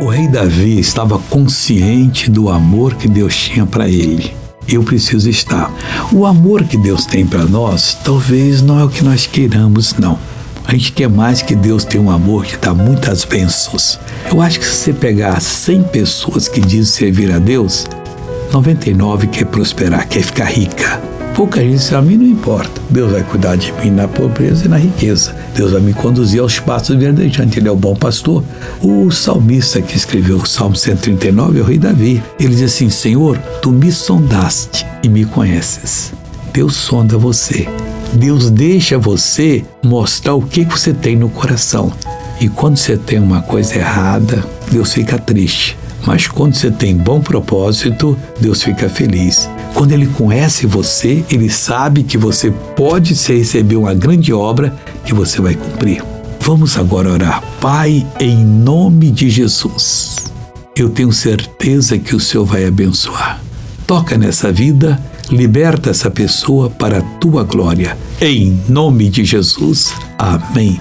O rei Davi estava consciente do amor que Deus tinha para ele. Eu preciso estar. O amor que Deus tem para nós, talvez não é o que nós queiramos, não. A gente quer mais que Deus tenha um amor que dá muitas bênçãos. Eu acho que se você pegar 100 pessoas que dizem servir a Deus, 99 quer prosperar, quer ficar rica. Pouca gente diz, a mim não importa. Deus vai cuidar de mim na pobreza e na riqueza. Deus vai me conduzir aos passos verdejantes. Ele é o bom pastor. O salmista que escreveu o Salmo 139 é o rei Davi. Ele diz assim: Senhor, tu me sondaste e me conheces. Deus sonda você. Deus deixa você mostrar o que você tem no coração. E quando você tem uma coisa errada, Deus fica triste. Mas quando você tem bom propósito, Deus fica feliz. Quando Ele conhece você, Ele sabe que você pode receber uma grande obra que você vai cumprir. Vamos agora orar. Pai, em nome de Jesus, eu tenho certeza que o Senhor vai abençoar. Toca nessa vida, liberta essa pessoa para a tua glória. Em nome de Jesus. Amém.